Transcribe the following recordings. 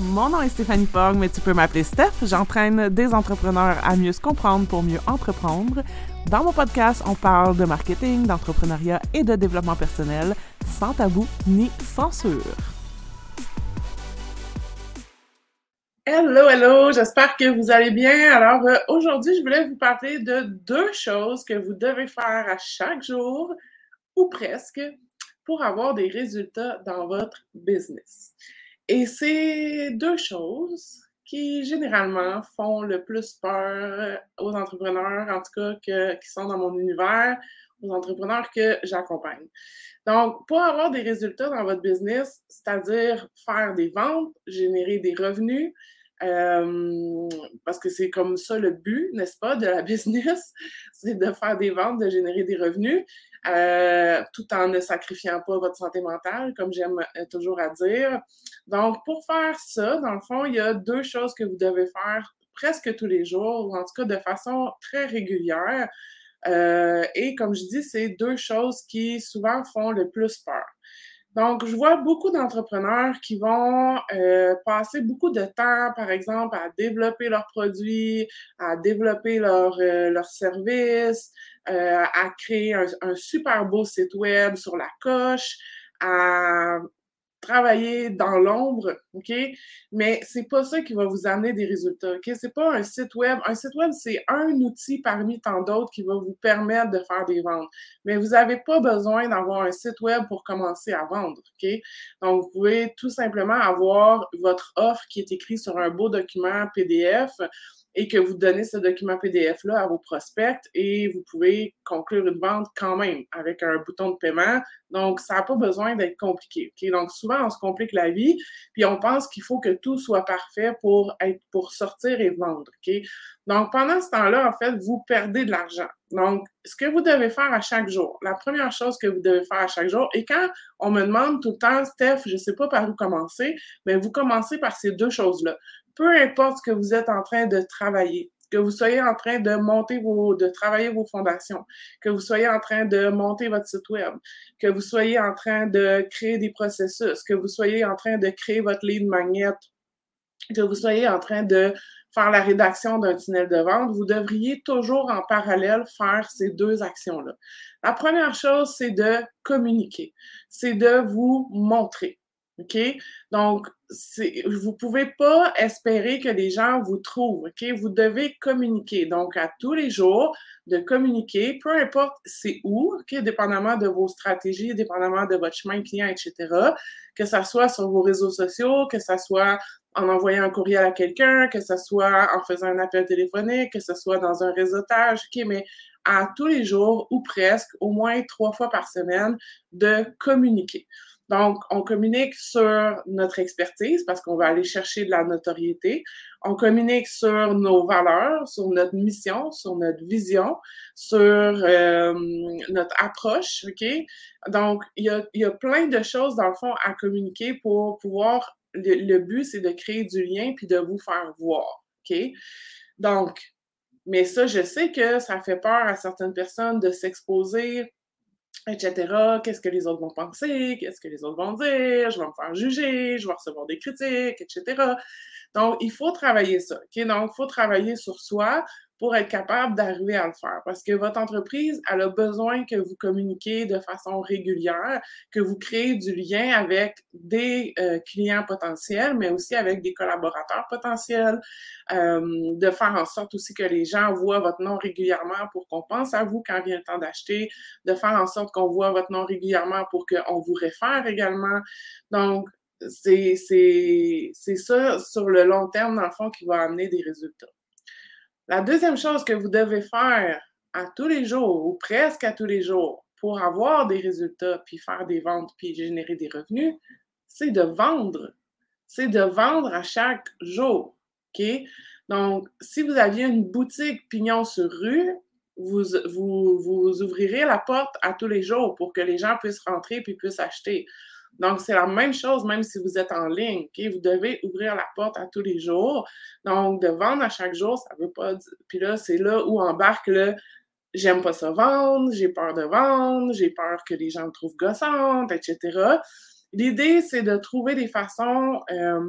Mon nom est Stéphanie Fogg, mais tu peux m'appeler Steph. J'entraîne des entrepreneurs à mieux se comprendre pour mieux entreprendre. Dans mon podcast, on parle de marketing, d'entrepreneuriat et de développement personnel, sans tabou ni censure. Hello, hello, j'espère que vous allez bien. Alors euh, aujourd'hui, je voulais vous parler de deux choses que vous devez faire à chaque jour, ou presque, pour avoir des résultats dans votre business. Et c'est deux choses qui généralement font le plus peur aux entrepreneurs, en tout cas qui sont dans mon univers, aux entrepreneurs que j'accompagne. Donc, pour avoir des résultats dans votre business, c'est-à-dire faire des ventes, générer des revenus, euh, parce que c'est comme ça le but, n'est-ce pas, de la business, c'est de faire des ventes, de générer des revenus, euh, tout en ne sacrifiant pas votre santé mentale, comme j'aime euh, toujours à dire. Donc, pour faire ça, dans le fond, il y a deux choses que vous devez faire presque tous les jours, ou en tout cas de façon très régulière. et comme je dis, c'est deux choses qui souvent font le plus peur. Donc, je vois beaucoup d'entrepreneurs qui vont euh, passer beaucoup de temps, par exemple, à développer leurs produits, à développer leurs leur euh, services, euh, à créer un, un, super beau site web sur la coche, à travailler dans l'ombre, OK? Mais c'est pas ça qui va vous amener des résultats, OK? C'est pas un site web. Un site web, c'est un outil parmi tant d'autres qui va vous permettre de faire des ventes. Mais vous n'avez pas besoin d'avoir un site web pour commencer à vendre, OK? Donc, vous pouvez tout simplement avoir votre offre qui est écrite sur un beau document PDF et que vous donnez ce document PDF-là à vos prospects et vous pouvez conclure une vente quand même avec un bouton de paiement. Donc, ça n'a pas besoin d'être compliqué. Donc, souvent, on se complique la vie, puis on pense qu'il faut que tout soit parfait pour être pour sortir et vendre. Donc, pendant ce temps-là, en fait, vous perdez de l'argent. Donc, ce que vous devez faire à chaque jour, la première chose que vous devez faire à chaque jour, et quand on me demande tout le temps, Steph, je ne sais pas par où commencer, mais vous commencez par ces deux choses-là peu importe ce que vous êtes en train de travailler, que vous soyez en train de monter vos, de travailler vos fondations, que vous soyez en train de monter votre site web, que vous soyez en train de créer des processus, que vous soyez en train de créer votre lead magnet, que vous soyez en train de faire la rédaction d'un tunnel de vente, vous devriez toujours en parallèle faire ces deux actions-là. La première chose, c'est de communiquer, c'est de vous montrer. OK? Donc, vous ne pouvez pas espérer que les gens vous trouvent. OK? Vous devez communiquer. Donc, à tous les jours, de communiquer, peu importe c'est où, OK? Dépendamment de vos stratégies, dépendamment de votre chemin client, etc. Que ça soit sur vos réseaux sociaux, que ça soit en envoyant un courriel à quelqu'un, que ce soit en faisant un appel téléphonique, que ce soit dans un réseautage, OK? Mais à tous les jours ou presque, au moins trois fois par semaine, de communiquer. Donc, on communique sur notre expertise parce qu'on va aller chercher de la notoriété. On communique sur nos valeurs, sur notre mission, sur notre vision, sur euh, notre approche, OK? Donc, il y a, plein de choses, dans le fond, à communiquer pour pouvoir... Le, le but, c'est de créer du lien puis de vous faire voir, OK? Donc, mais ça, je sais que ça fait peur à certaines personnes de s'exposer etc. Qu'est-ce que les autres vont penser? Qu'est-ce que les autres vont dire? Je vais me faire juger, je vais recevoir des critiques, etc. Donc, il faut travailler ça. OK? Donc, il faut travailler sur soi pour être capable d'arriver à le faire. Parce que votre entreprise, elle a besoin que vous communiquiez de façon régulière, que vous créez du lien avec des euh, clients potentiels, mais aussi avec des collaborateurs potentiels, euh, de faire en sorte aussi que les gens voient votre nom régulièrement pour qu'on pense à vous quand vient le temps d'acheter, de faire en sorte qu'on voit votre nom régulièrement pour qu'on vous réfère également. Donc, c'est ça, sur le long terme, dans le fond, qui va amener des résultats. La deuxième chose que vous devez faire à tous les jours ou presque à tous les jours pour avoir des résultats, puis faire des ventes, puis générer des revenus, c'est de vendre. C'est de vendre à chaque jour. OK? Donc, si vous aviez une boutique pignon sur rue, vous, vous, ouvrirez la porte à tous les jours pour que les gens puissent rentrer puis puissent acheter. Donc, c'est la même chose, même si vous êtes en ligne. Vous devez ouvrir la porte à tous les jours. Donc, de vendre à chaque jour, ça ne veut pas dire. Puis là, c'est là où embarque le j'aime pas ça vendre, j'ai peur de vendre, j'ai peur que les gens me trouvent gossante, etc. L'idée, c'est de trouver des façons euh,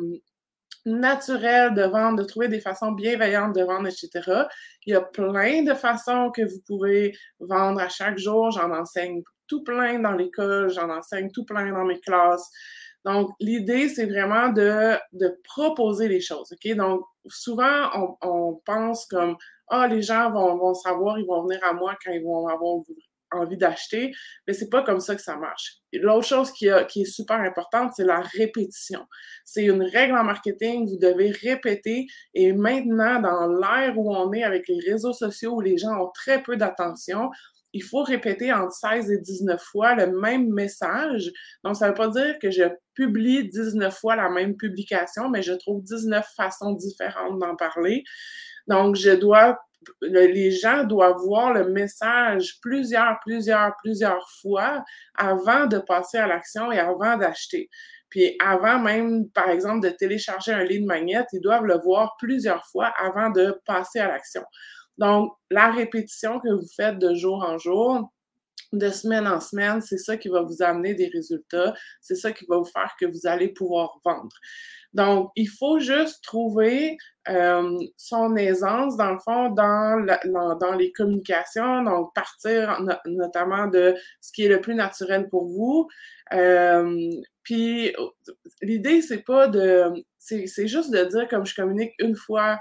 naturel de vendre, de trouver des façons bienveillantes de vendre, etc. Il y a plein de façons que vous pouvez vendre à chaque jour. J'en enseigne tout plein dans l'école, j'en enseigne tout plein dans mes classes. Donc, l'idée, c'est vraiment de, de, proposer les choses. OK? Donc, souvent, on, pense comme Ah, les gens vont, vont, savoir, ils vont venir à moi quand ils vont avoir envie d'acheter, mais c'est pas comme ça que ça marche. L'autre chose qui, qui, est super importante, c'est la répétition. C'est une règle en marketing, vous devez répéter et maintenant, dans l'ère où on est avec les réseaux sociaux où les gens ont très peu d'attention, il faut répéter entre 16 et 19 fois le même message. Donc, ça ne veut pas dire que je publie 19 fois la même publication, mais je trouve 19 façons différentes d'en parler. Donc, je dois les gens doivent voir le message plusieurs, plusieurs, plusieurs fois avant de passer à l'action et avant d'acheter. Puis avant même, par exemple, de télécharger un lead magnet, ils doivent le voir plusieurs fois avant de passer à l'action. Donc, la répétition que vous faites de jour en jour, de semaine en semaine, c'est ça qui va vous amener des résultats, c'est ça qui va vous faire que vous allez pouvoir vendre. Donc, il faut juste trouver euh, son aisance, dans le fond, dans, dans, les communications, donc partir notamment de ce qui est le plus naturel pour vous. Euh, puis, l'idée, c'est pas de... C'est juste de dire, comme je communique une fois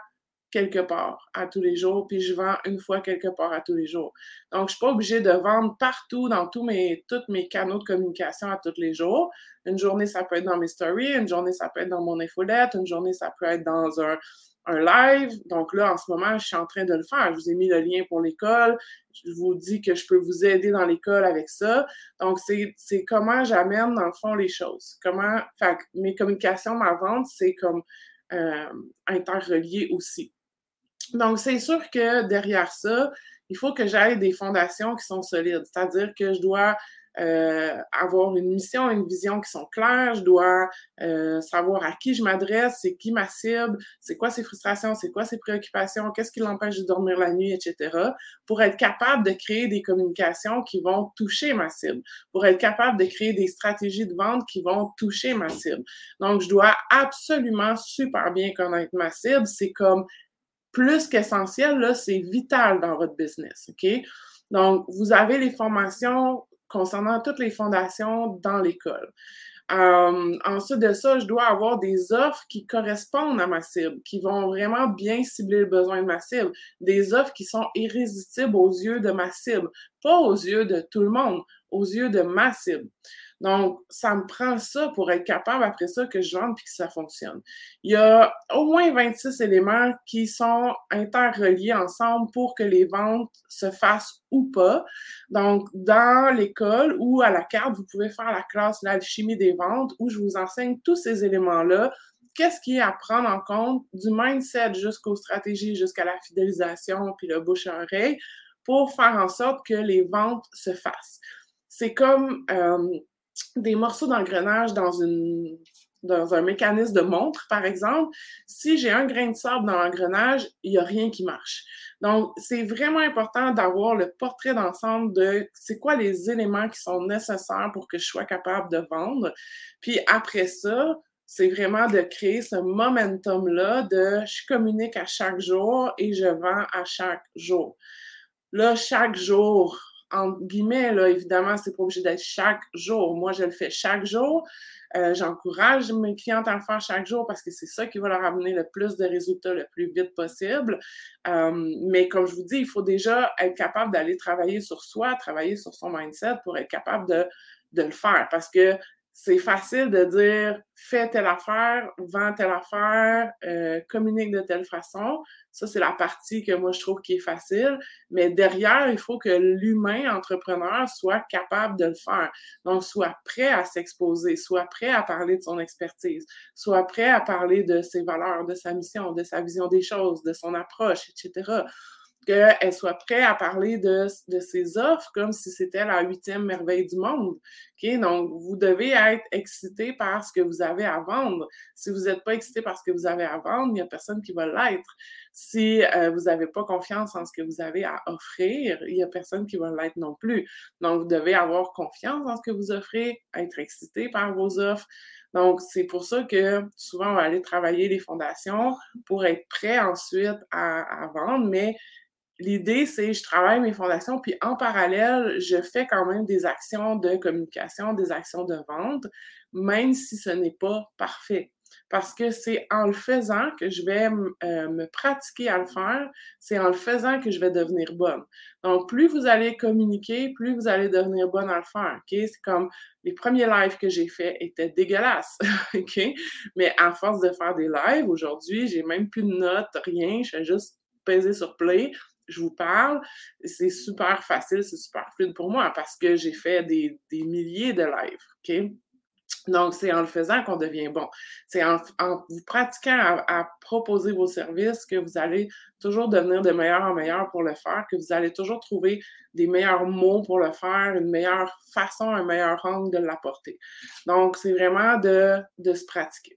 quelque part à tous les jours, puis je vends une fois quelque part à tous les jours. Donc, je suis pas obligée de vendre partout dans tous mes, tous mes canaux de communication à tous les jours. Une journée, ça peut être dans mes stories, une journée, ça peut être dans mon infolette, une journée, ça peut être dans un, un live. Donc là, en ce moment, je suis en train de le faire. Je vous ai mis le lien pour l'école. Je vous dis que je peux vous aider dans l'école avec ça. Donc, c'est comment j'amène, dans le fond, les choses. Comment, mes communications, ma vente, c'est comme euh, interrelié aussi. Donc, c'est sûr que derrière ça, il faut que j'aille des fondations qui sont solides. C'est-à-dire que je dois euh, avoir une mission, une vision qui sont claires. Je dois euh, savoir à qui je m'adresse, c'est qui ma cible, c'est quoi ses frustrations, c'est quoi ses préoccupations, qu'est-ce qui l'empêche de dormir la nuit, etc. Pour être capable de créer des communications qui vont toucher ma cible, pour être capable de créer des stratégies de vente qui vont toucher ma cible. Donc, je dois absolument super bien connaître ma cible. C'est comme plus qu'essentiel, là, c'est vital dans votre business, OK? Donc, vous avez les formations concernant toutes les fondations dans l'école. Euh, ensuite de ça, je dois avoir des offres qui correspondent à ma cible, qui vont vraiment bien cibler le besoin de ma cible, des offres qui sont irrésistibles aux yeux de ma cible, pas aux yeux de tout le monde, aux yeux de ma cible. Donc, ça me prend ça pour être capable après ça que je vende puis que ça fonctionne. Il y a au moins 26 éléments qui sont interreliés ensemble pour que les ventes se fassent ou pas. Donc, dans l'école ou à la carte, vous pouvez faire la classe L'alchimie des ventes où je vous enseigne tous ces éléments-là qu'est-ce qui est à prendre en compte du mindset jusqu'aux stratégies, jusqu'à la fidélisation, puis le bouche à oreille, pour faire en sorte que les ventes se fassent? C'est comme euh, des morceaux d'engrenage dans dans un mécanisme de montre, par exemple, si j'ai un grain de sable dans l'engrenage, il n'y a rien qui marche. Donc, c'est vraiment important d'avoir le portrait d'ensemble de c'est quoi les éléments qui sont nécessaires pour que je sois capable de vendre. Puis après ça, c'est vraiment de créer ce momentum-là de je communique à chaque jour et je vends à chaque jour. Là, chaque jour, en guillemets, là, évidemment, c'est pas obligé d'être chaque jour. Moi, je le fais chaque jour. Euh, j'encourage mes clientes à le faire chaque jour parce que c'est ça qui va leur amener le plus de résultats le plus vite possible. Euh, mais comme je vous dis, il faut déjà être capable d'aller travailler sur soi, travailler sur son mindset pour être capable de, de le faire. Parce que c'est facile de dire fais telle affaire, vends telle affaire, euh, communique de telle façon. Ça, c'est la partie que moi, je trouve qui est facile. Mais derrière, il faut que l'humain entrepreneur soit capable de le faire. Donc, soit prêt à s'exposer, soit prêt à parler de son expertise, soit prêt à parler de ses valeurs, de sa mission, de sa vision des choses, de son approche, etc qu'elle soit prête à parler de, de ses offres comme si c'était la huitième merveille du monde. OK? Donc, vous devez être excité par ce que vous avez à vendre. Si vous n'êtes pas excité par ce que vous avez à vendre, il n'y a personne qui va l'être. Si euh, vous n'avez pas confiance en ce que vous avez à offrir, il n'y a personne qui va l'être non plus. Donc, vous devez avoir confiance en ce que vous offrez, être excité par vos offres. Donc, c'est pour ça que souvent, on va aller travailler les fondations pour être prêt ensuite à, à vendre, mais L'idée, c'est je travaille mes fondations, puis en parallèle, je fais quand même des actions de communication, des actions de vente, même si ce n'est pas parfait. Parce que c'est en le faisant que je vais euh, me pratiquer à le faire, c'est en le faisant que je vais devenir bonne. Donc, plus vous allez communiquer, plus vous allez devenir bonne à le faire. C'est comme les premiers lives que j'ai faits étaient dégueulasses. OK? Mais à force de faire des lives, aujourd'hui, j'ai même plus de notes, rien. Je fais juste peser sur play je vous parle, c'est super facile, c'est super fluide pour moi parce que j'ai fait des, milliers de lives, OK? Donc, c'est en le faisant qu'on devient bon. C'est en, vous pratiquant à, proposer vos services que vous allez toujours devenir de meilleur en meilleur pour le faire, que vous allez toujours trouver des meilleurs mots pour le faire, une meilleure façon, un meilleur angle de l'apporter. Donc, c'est vraiment de, de se pratiquer.